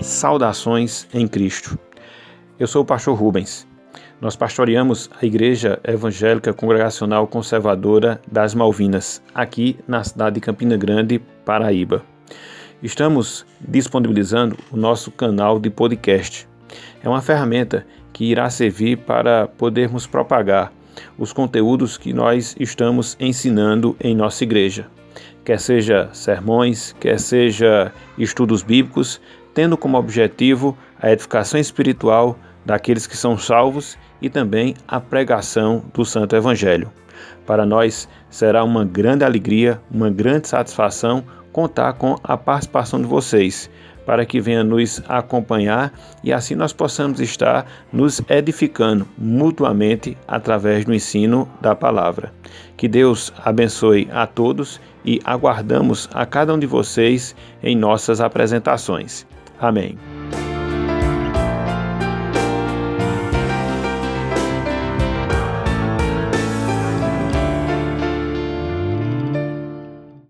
Saudações em Cristo. Eu sou o pastor Rubens. Nós pastoreamos a Igreja Evangélica Congregacional Conservadora das Malvinas, aqui na cidade de Campina Grande, Paraíba. Estamos disponibilizando o nosso canal de podcast. É uma ferramenta que irá servir para podermos propagar os conteúdos que nós estamos ensinando em nossa igreja quer seja sermões, quer seja estudos bíblicos, tendo como objetivo a edificação espiritual daqueles que são salvos e também a pregação do Santo Evangelho. Para nós será uma grande alegria, uma grande satisfação contar com a participação de vocês, para que venha nos acompanhar e assim nós possamos estar nos edificando mutuamente através do ensino da palavra. Que Deus abençoe a todos e aguardamos a cada um de vocês em nossas apresentações. Amém.